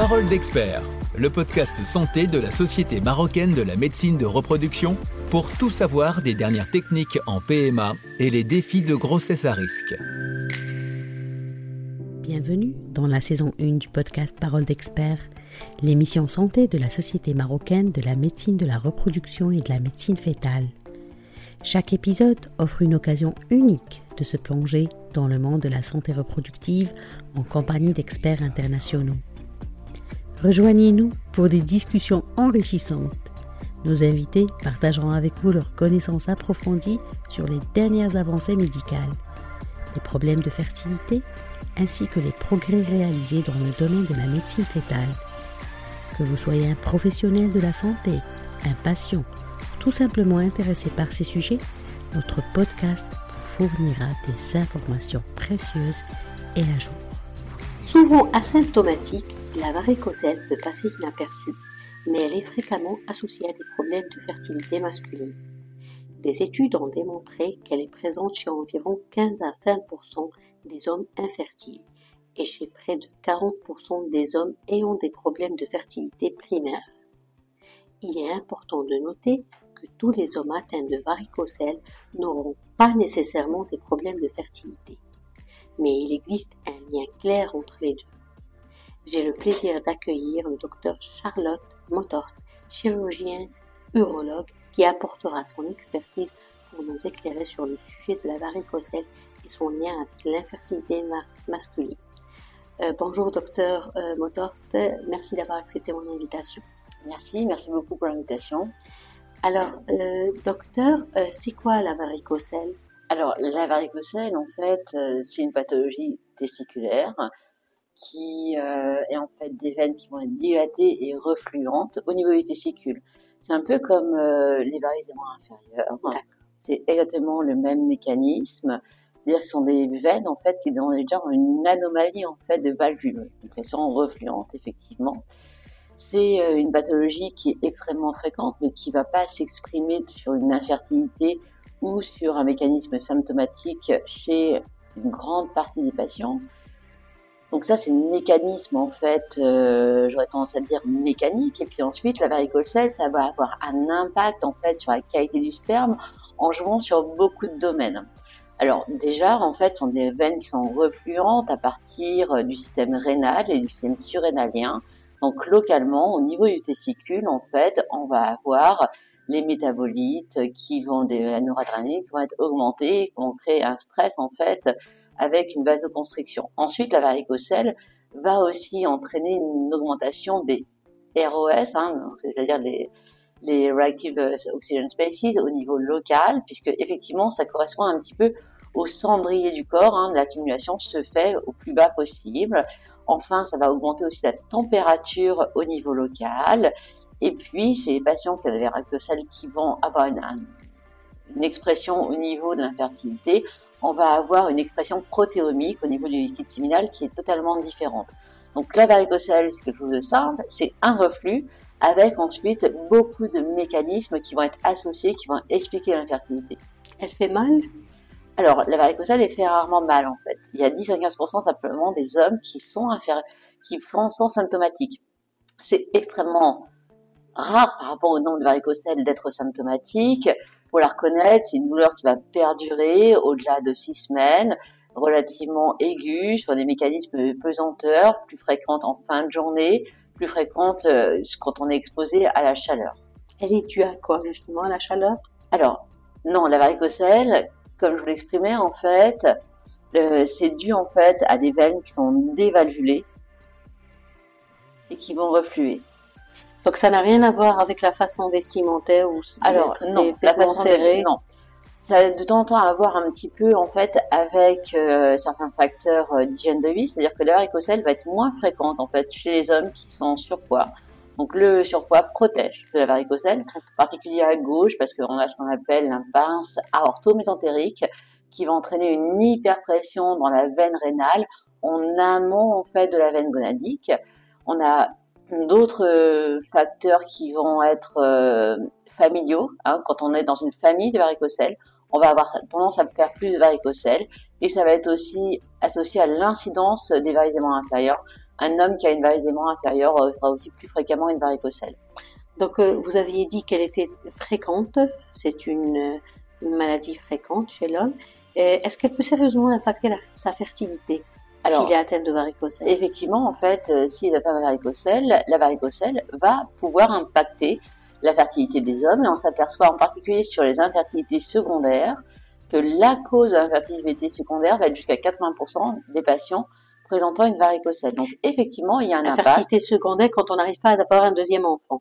Parole d'expert, le podcast santé de la Société marocaine de la médecine de reproduction pour tout savoir des dernières techniques en PMA et les défis de grossesse à risque. Bienvenue dans la saison 1 du podcast Parole d'expert, l'émission santé de la Société marocaine de la médecine de la reproduction et de la médecine fétale. Chaque épisode offre une occasion unique de se plonger dans le monde de la santé reproductive en compagnie d'experts internationaux. Rejoignez-nous pour des discussions enrichissantes. Nos invités partageront avec vous leurs connaissances approfondies sur les dernières avancées médicales, les problèmes de fertilité, ainsi que les progrès réalisés dans le domaine de la médecine fétale. Que vous soyez un professionnel de la santé, un patient, tout simplement intéressé par ces sujets, notre podcast vous fournira des informations précieuses et à jour. Souvent asymptomatique, la varicocèle peut passer inaperçue, mais elle est fréquemment associée à des problèmes de fertilité masculine. Des études ont démontré qu'elle est présente chez environ 15 à 20% des hommes infertiles et chez près de 40% des hommes ayant des problèmes de fertilité primaire. Il est important de noter que tous les hommes atteints de varicocèle n'auront pas nécessairement des problèmes de fertilité, mais il existe un lien clair entre les deux j'ai le plaisir d'accueillir le docteur Charlotte Motorst, chirurgien urologue, qui apportera son expertise pour nous éclairer sur le sujet de la varicocèle et son lien avec l'infertilité masculine. Euh, bonjour docteur euh, Motorst, merci d'avoir accepté mon invitation. Merci, merci beaucoup pour l'invitation. Alors, euh, docteur, c'est quoi la varicocèle? Alors, la varicocèle, en fait, c'est une pathologie testiculaire qui euh, est en fait des veines qui vont être dilatées et refluentes au niveau des testicules. C'est un peu comme euh, les varices des bras inférieurs. C'est exactement le même mécanisme. C'est-à-dire que ce sont des veines en fait qui ont déjà une anomalie en fait de valvule, donc elles sont refluentes effectivement. C'est euh, une pathologie qui est extrêmement fréquente, mais qui ne va pas s'exprimer sur une infertilité ou sur un mécanisme symptomatique chez une grande partie des patients. Donc ça, c'est un mécanisme en fait, euh, j'aurais tendance à dire mécanique. Et puis ensuite, la varicocèle, ça va avoir un impact en fait sur la qualité du sperme en jouant sur beaucoup de domaines. Alors déjà, en fait, ce sont des veines qui sont refluentes à partir euh, du système rénal et du système surrénalien. Donc localement, au niveau du testicule, en fait, on va avoir les métabolites qui vont des noradrénaline qui vont être augmentés, qui vont créer un stress en fait avec une vasoconstriction. Ensuite, la varicocèle va aussi entraîner une augmentation des ROS, hein, c'est-à-dire les, Reactive Oxygen Species au niveau local, puisque effectivement, ça correspond un petit peu au cendrier du corps. Hein, L'accumulation se fait au plus bas possible. Enfin, ça va augmenter aussi la température au niveau local. Et puis, chez les patients qui ont des varicocèles qui vont avoir une, une expression au niveau de l'infertilité, on va avoir une expression protéomique au niveau du liquide séminal qui est totalement différente. Donc la varicocèle, c'est quelque chose de simple, c'est un reflux avec ensuite beaucoup de mécanismes qui vont être associés, qui vont expliquer l'infertilité. Elle fait mal? Alors la varicocèle, elle fait rarement mal en fait. Il y a 10 à 15% simplement des hommes qui sont qui font sans symptomatique. C'est extrêmement rare par rapport au nombre de varicocèles d'être symptomatique pour la reconnaître, c'est une douleur qui va perdurer au-delà de six semaines, relativement aiguë, sur des mécanismes de pesanteur, plus fréquentes en fin de journée, plus fréquentes euh, quand on est exposé à la chaleur. Elle est due à quoi justement, à la chaleur? Alors, non, la varicocèle, comme je vous l'exprimais, en fait, euh, c'est dû en fait à des veines qui sont dévalvulées et qui vont refluer. Donc ça n'a rien à voir avec la façon vestimentaire ou alors non, la façon serrée. Non, ça a de temps en temps à voir un petit peu en fait avec euh, certains facteurs euh, d'hygiène de vie, c'est-à-dire que la varicocèle va être moins fréquente en fait chez les hommes qui sont en surpoids. Donc le surpoids protège de la varicocèle, en particulier à gauche parce qu'on a ce qu'on appelle un pince aorto-mésentérique qui va entraîner une hyperpression dans la veine rénale en amont en fait de la veine gonadique. On a d'autres euh, facteurs qui vont être euh, familiaux. Hein, quand on est dans une famille de varicocèle, on va avoir tendance à faire plus de varicocèle et ça va être aussi associé à l'incidence des varices inférieures Un homme qui a une varice inférieure fera aussi plus fréquemment une varicocèle. Donc, vous aviez dit qu'elle était fréquente. C'est une, maladie fréquente chez l'homme. Est-ce qu'elle peut sérieusement impacter sa fertilité? S'il est atteint de varicocèle Effectivement, en fait, s'il est atteint de varicocèle, la varicocèle va pouvoir impacter la fertilité des hommes et on s'aperçoit en particulier sur les infertilités secondaires que la cause de l'infertilité secondaire va être jusqu'à 80% des patients présentant une varicocèle. Donc effectivement, il y a un impact. Infertilité secondaire quand on n'arrive pas à avoir un deuxième enfant.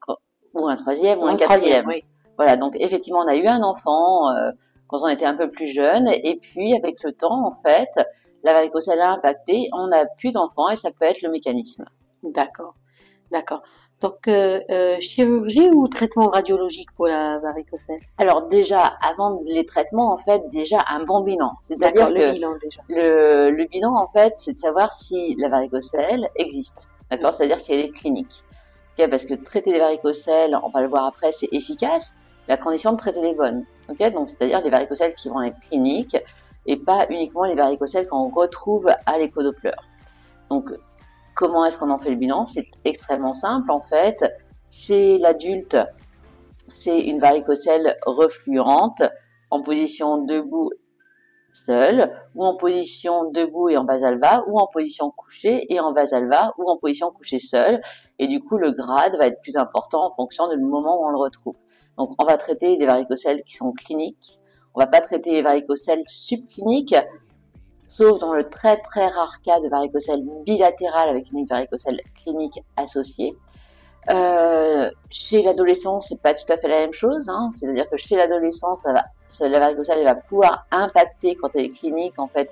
Ou un troisième, ou, un, quatrième. Oui. Voilà, donc effectivement, on a eu un enfant euh, quand on était un peu plus jeune, et puis avec le temps, en fait, la varicocèle a impacté, on n'a plus d'enfants, et ça peut être le mécanisme. D'accord, d'accord. Donc, euh, euh, chirurgie ou traitement radiologique pour la varicocèle Alors déjà, avant les traitements, en fait, déjà un bon bilan. C'est-à-dire le bilan déjà. Le, le bilan, en fait, c'est de savoir si la varicocèle existe. D'accord? C'est-à-dire si elle est clinique. Okay Parce que traiter les varicocèles, on va le voir après, c'est efficace. La condition de traiter les bonnes. Okay Donc, c'est-à-dire les varicocèles qui vont être cliniques et pas uniquement les varicocèles qu'on retrouve à l'échodoppler. Donc, Comment est-ce qu'on en fait le bilan? C'est extrêmement simple en fait. Chez l'adulte, c'est une varicocèle refluente en position debout seule, ou en position debout et en basalva, ou en position couchée et en vasalva, ou en position couchée seule. Et du coup, le grade va être plus important en fonction du moment où on le retrouve. Donc, on va traiter des varicocèles qui sont cliniques. On va pas traiter les varicocèles subcliniques sauf dans le très très rare cas de varicocèle bilatérale avec une varicocèle clinique associée. Euh, chez l'adolescent, c'est pas tout à fait la même chose. Hein. C'est-à-dire que chez l'adolescent, la varicocèle va pouvoir impacter quand elle est clinique en fait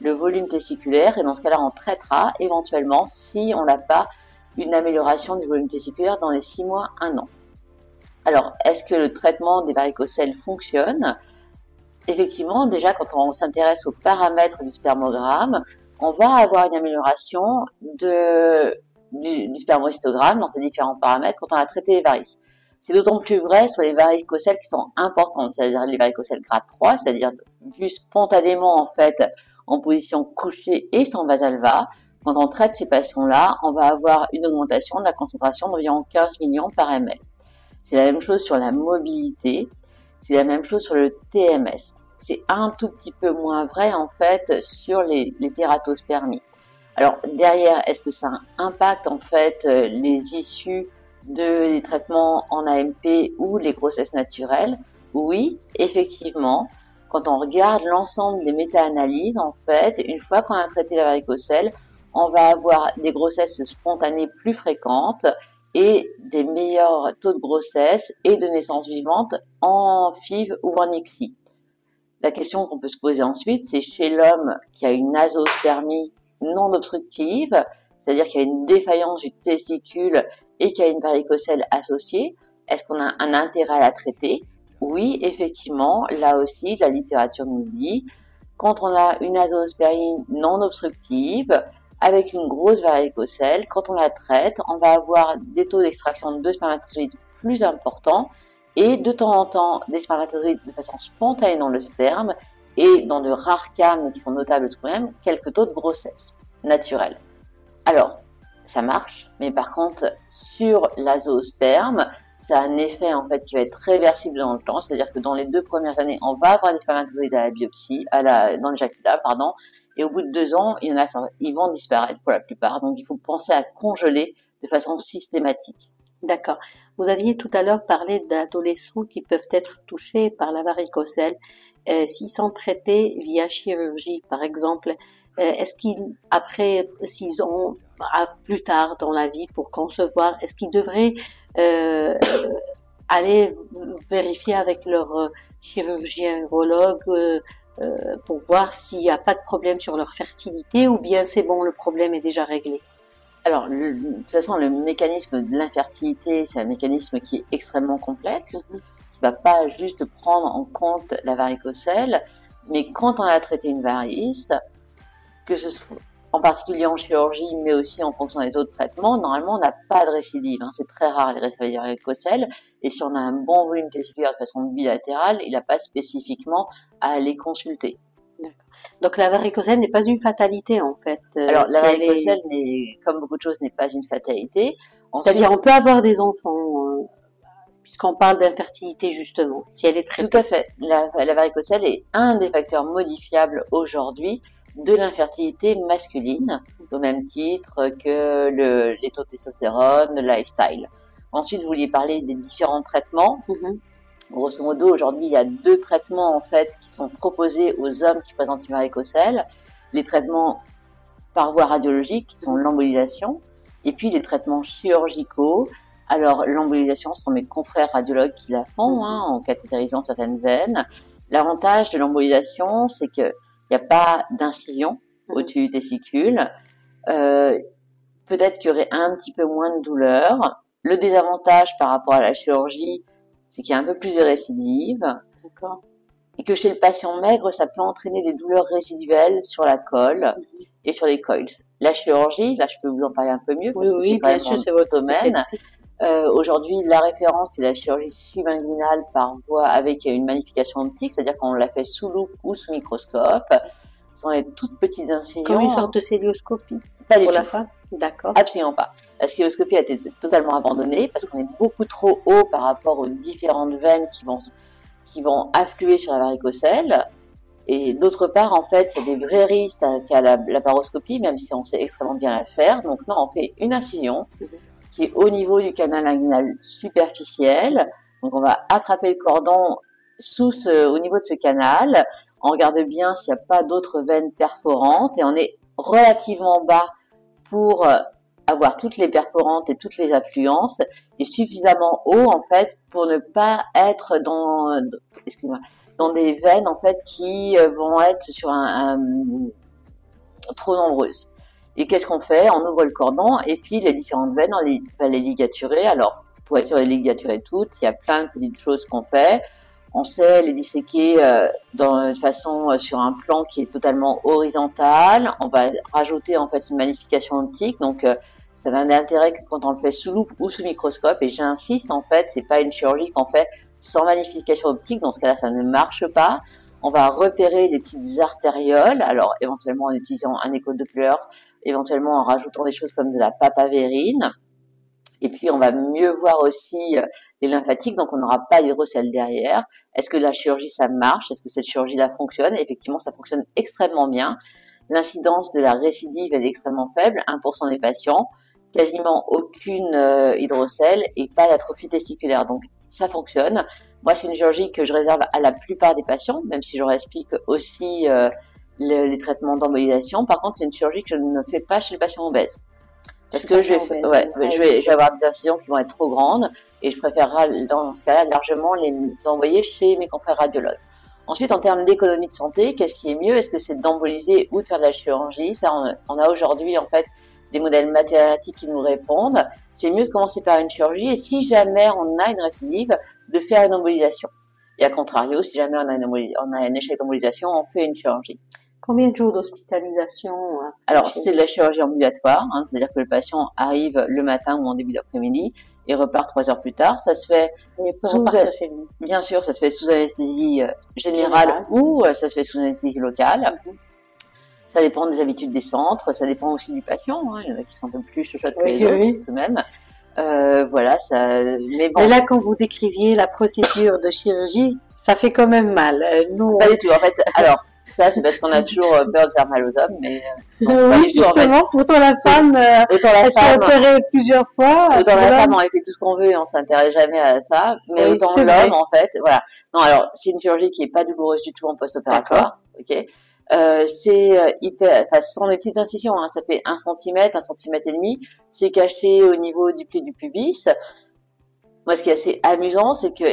le volume testiculaire et dans ce cas-là, on traitera éventuellement si on n'a pas une amélioration du volume testiculaire dans les 6 mois, 1 an. Alors, est-ce que le traitement des varicocèles fonctionne? Effectivement, déjà, quand on s'intéresse aux paramètres du spermogramme, on va avoir une amélioration de, du, du spermohistogramme dans ces différents paramètres quand on a traité les varices. C'est d'autant plus vrai sur les varicocèles qui sont importantes, c'est-à-dire les varicocèles grade 3, c'est-à-dire vu spontanément en fait en position couchée et sans vasalva. Quand on traite ces patients-là, on va avoir une augmentation de la concentration d'environ 15 millions par ml. C'est la même chose sur la mobilité, c'est la même chose sur le TMS c'est un tout petit peu moins vrai en fait sur les, les tératospermies. Alors derrière, est-ce que ça impacte en fait euh, les issues de, des traitements en AMP ou les grossesses naturelles? Oui, effectivement. Quand on regarde l'ensemble des méta-analyses, en fait, une fois qu'on a traité la varicocèle, on va avoir des grossesses spontanées plus fréquentes et des meilleurs taux de grossesse et de naissance vivante en FIV ou en ICSI. La question qu'on peut se poser ensuite, c'est chez l'homme qui a une nasospermie non obstructive, c'est-à-dire qu'il y a une défaillance du testicule et qu'il y a une varicocèle associée, est-ce qu'on a un intérêt à la traiter? Oui, effectivement, là aussi, la littérature nous dit, quand on a une nasospermie non obstructive, avec une grosse varicocèle, quand on la traite, on va avoir des taux d'extraction de spermatozoïdes plus importants et de temps en temps des spermatozoïdes de façon spontanée dans le sperme et dans de rares cas, mais qui sont notables tout de même, quelques taux de grossesse naturelle. Alors, ça marche, mais par contre, sur l'azosperme, ça a un effet en fait qui va être réversible dans le temps, c'est-à-dire que dans les deux premières années, on va avoir des spermatozoïdes à la biopsie, à la, dans le jacula, pardon, et au bout de deux ans, ils vont disparaître pour la plupart. Donc, il faut penser à congeler de façon systématique. D'accord. Vous aviez tout à l'heure parlé d'adolescents qui peuvent être touchés par la varicocèle euh, s'ils sont traités via chirurgie, par exemple. Euh, est-ce qu'ils, après, s'ils ont plus tard dans la vie pour concevoir, est-ce qu'ils devraient euh, aller vérifier avec leur chirurgien urologue pour voir s'il n'y a pas de problème sur leur fertilité ou bien c'est bon, le problème est déjà réglé alors, de toute façon, le mécanisme de l'infertilité, c'est un mécanisme qui est extrêmement complexe, qui mhm. qui va pas juste prendre en compte la varicocèle, mais quand on a traité une varice, que ce soit en particulier en chirurgie, mais aussi en fonction des autres traitements, normalement, on n'a pas de récidive. Hein. C'est très rare les récidives varicocèles. Et si on a un bon volume testiculaire de façon bilatérale, il n'a pas spécifiquement à aller consulter. Donc la varicocèle n'est pas une fatalité en fait. Euh, Alors la varicocèle, comme beaucoup de choses, n'est pas une fatalité. C'est-à-dire on peut avoir des enfants, euh, puisqu'on parle d'infertilité justement, si elle est très Tout à fait. La, varicocèle est un des facteurs modifiables aujourd'hui de l'infertilité masculine, au même titre que le, les taux de testostérone, le lifestyle. Ensuite, vous vouliez parler des différents traitements. Mm-hmm. Grosso modo, aujourd'hui, il y a deux traitements en fait qui sont proposés aux hommes qui présentent une varicocèle. Les traitements par voie radiologique, qui sont l'embolisation, et puis les traitements chirurgicaux. Alors, l'embolisation, ce sont mes confrères radiologues qui la font, hein, en cathétérisant certaines veines. L'avantage de l'embolisation, c'est qu'il n'y a pas d'incision au-dessus du testicule. Euh, Peut-être qu'il y aurait un petit peu moins de douleur. Le désavantage par rapport à la chirurgie, c'est qu'il y a un peu plus de récidives. D'accord. Et que chez le patient maigre, ça peut entraîner des douleurs résiduelles sur la colle et sur les coils. La chirurgie, là, je peux vous en parler un peu mieux. Parce oui, oui, bien sûr, c'est votre domaine. Euh, Aujourd'hui, la référence, c'est la chirurgie subinguinale par voie avec une magnification optique, c'est-à-dire qu'on l'a fait sous loupe ou sous microscope. Ce sont des toutes petites incisions. Comme une sorte de célioscopie Pas pour la femme? D'accord. Absolument pas. La scéloscopie a été totalement abandonnée parce qu'on est beaucoup trop haut par rapport aux différentes veines qui vont, qui vont affluer sur la varicocèle. Et d'autre part, en fait, il y a des vrais risques qu'à la, la, paroscopie, même si on sait extrêmement bien la faire. Donc non, on fait une incision qui est au niveau du canal inguinal superficiel. Donc on va attraper le cordon sous ce, au niveau de ce canal. On regarde bien s'il n'y a pas d'autres veines perforantes et on est relativement bas pour euh, avoir toutes les perforantes et toutes les affluences et suffisamment haut en fait pour ne pas être dans excusez-moi dans des veines en fait qui euh, vont être sur un, trop nombreuses. Et qu'est-ce qu'on fait? On ouvre le cordon et puis les différentes veines on va les ligaturer. Alors pour être sûr de les ligaturer toutes, il y a plein de petites choses qu'on fait. On sait les disséquer euh, dans, de façon euh, sur un plan qui est totalement horizontal. On va rajouter en fait une magnification optique. Donc euh, ça n'a d'intérêt que quand on le fait sous loupe ou sous microscope. Et j'insiste en fait, c'est pas une chirurgie qu'on fait sans magnification optique. Dans ce cas-là, ça ne marche pas. On va repérer des petites artérioles. Alors éventuellement en utilisant un écho de pleurs, éventuellement en rajoutant des choses comme de la papavérine. Et puis, on va mieux voir aussi euh, les lymphatiques, donc on n'aura pas d'hydrocèles derrière. Est-ce que la chirurgie, ça marche? Est-ce que cette chirurgie-là fonctionne? Effectivement, ça fonctionne extrêmement bien. L'incidence de la récidive est extrêmement faible, 1% des patients, quasiment aucune euh, hydrocèle et pas d'atrophie testiculaire. Donc, ça fonctionne. Moi, c'est une chirurgie que je réserve à la plupart des patients, même si je leur explique aussi euh, les traitements d'embolisation. Par contre, c'est une chirurgie que je ne fais pas chez les patients obèses. Parce que je vais, ouais, je vais, je vais avoir des incisions qui vont être trop grandes et je préférerais dans ce cas-là largement les envoyer chez mes confrères radiologues. Ensuite, en termes d'économie de santé, qu'est-ce qui est mieux? Est-ce que c'est d'emboliser ou de faire de la chirurgie? Ça, on, a aujourd'hui en fait des modèles mathématiques qui nous répondent. C'est mieux de commencer par une chirurgie et si jamais on a une récidive, de faire une embolisation. Et à contrario, si jamais on a, une on a un échec d'embolisation, on fait une chirurgie. Combien de jours d'hospitalisation euh, Alors, c'est de la chirurgie ambulatoire, hein, c'est-à-dire que le patient arrive le matin ou en début d'après-midi et repart trois heures plus tard. Ça se fait sous bien sûr, ça se fait sous anesthésie euh, générale ou euh, ça se fait sous anesthésie locale. Ça dépend des habitudes des centres, ça dépend aussi du patient. Hein. Il y en a qui sont un peu plus chochottes que les autres, tout de même. Euh, voilà, ça. Mais, bon. là, quand vous décriviez la procédure de chirurgie, ça fait quand même mal. Nous, pas du tout. En fait, alors, ça, c'est parce qu'on a toujours euh, peur de faire mal aux hommes. Mais, euh, oui, justement, pourtant la femme, euh, autant la femme, opéré plusieurs fois. Autant la femme, on fait tout ce qu'on veut et on s'intéresse jamais à ça. Mais autant l'homme, en fait, voilà. Non, alors, c'est une chirurgie qui est pas douloureuse du tout en post-opératoire. Ok. Euh, c'est hyper, enfin, ce sont des petites incisions, hein, ça fait un centimètre, un centimètre et demi. C'est caché au niveau du pli du pubis. Moi, ce qui est assez amusant, c'est que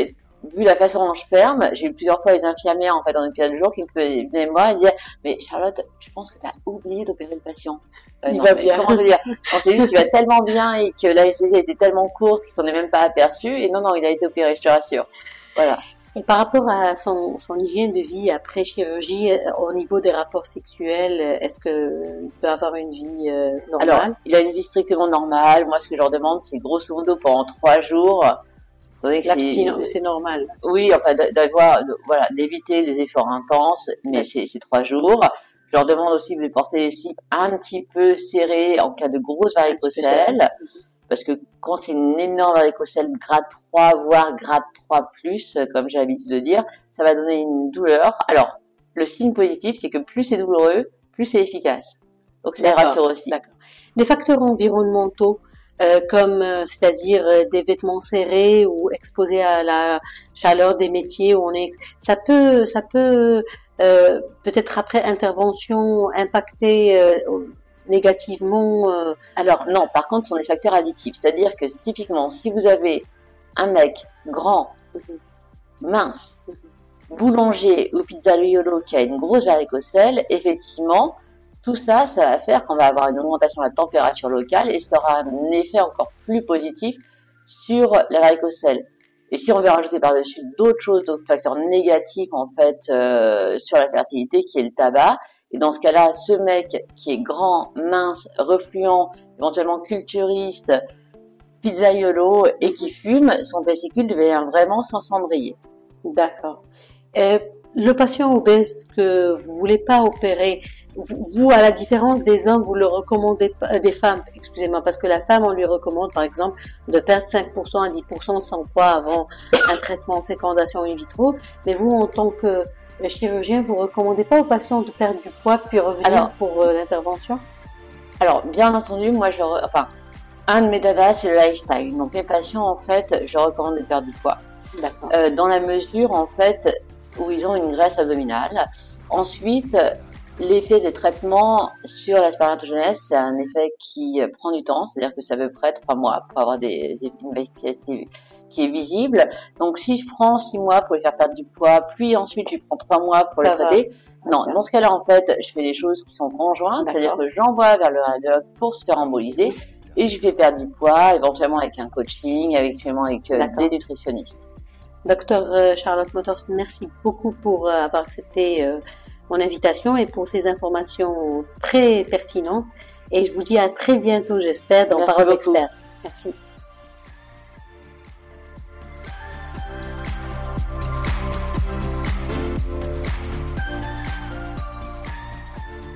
vu la façon dont je ferme, j'ai eu plusieurs fois les infirmières en fait dans une période de jour qui me venaient moi et disaient mais Charlotte, je pense que tu as oublié d'opérer le patient. Euh, il va bien. Comment dire? C'est juste qu'il va tellement bien et que l'anesthésie a été tellement courte qu'il s'en est même pas aperçu et non non, il a été opéré, je te rassure. Voilà. Et par rapport à son, son hygiène de vie après chirurgie, euh, au niveau des rapports sexuels, est-ce qu'il peut avoir une vie euh, normale? Alors, il a une vie strictement normale. Moi, ce que je leur demande, c'est grosso modo pendant trois jours c'est normal. Oui, enfin, d'avoir, voilà, d'éviter les efforts intenses, mais c'est trois jours. Je leur demande aussi de porter les slips un petit peu serrés en cas de grosse varicocèle. Parce que quand c'est une énorme varicocèle grade 3, voire grade 3 plus, comme j'ai l'habitude de dire, ça va donner une douleur. Alors, le signe positif, c'est que plus c'est douloureux, plus c'est efficace. Donc, ça rassure aussi. Des facteurs environnementaux, euh, comme euh, c'est-à-dire euh, des vêtements serrés ou exposés à la chaleur des métiers où on est ça peut ça peut peut-être après intervention impacter négativement alors non par contre ce sont des facteurs additifs. C'est-à-dire que typiquement si vous avez un mec grand mince boulanger ou pizzaiolo qui a une grosse varicocèle effectivement tout ça, ça va faire qu'on va avoir une augmentation de la température locale et ça aura un effet encore plus positif sur la varicocèle. Et si on veut rajouter par-dessus d'autres choses, d'autres facteurs négatifs en fait euh, sur la fertilité, qui est le tabac, et dans ce cas-là, ce mec qui est grand, mince, refluent, éventuellement culturiste, pizzaiolo et qui fume, son testicule devient vraiment sans cendrier. D'accord. Le patient obèse que vous voulez pas opérer, vous, à la différence des hommes, vous le recommandez pas, euh, des femmes, excusez-moi, parce que la femme, on lui recommande, par exemple, de perdre 5% à 10% de son poids avant un traitement fécondation in vitro. Mais vous, en tant que chirurgien, vous recommandez pas aux patients de perdre du poids puis revenir pour euh, l'intervention? Alors, bien entendu, moi, je, enfin, un de mes dadas, c'est le lifestyle. Donc, mes patients, en fait, je recommande de perdre du poids. Euh, dans la mesure, en fait, où ils ont une graisse abdominale. Ensuite, L'effet des traitements sur la spermatogenèse, c'est un effet qui prend du temps, c'est-à-dire que ça veut près trois mois pour avoir des effets qui est visible. Donc si je prends six mois pour lui faire perdre du poids, puis ensuite je prends trois mois pour le traiter, non, dans ce cas-là, en fait, je fais des choses qui sont conjointes, c'est-à-dire que j'envoie vers le radiologue pour se faire emboliser et je fais perdre du poids, éventuellement avec un coaching, éventuellement avec euh, des nutritionnistes. Docteur euh, Charlotte Motors, merci beaucoup pour euh, avoir accepté mon invitation et pour ces informations très pertinentes. Et je vous dis à très bientôt, j'espère, dans Parole Expert. Merci.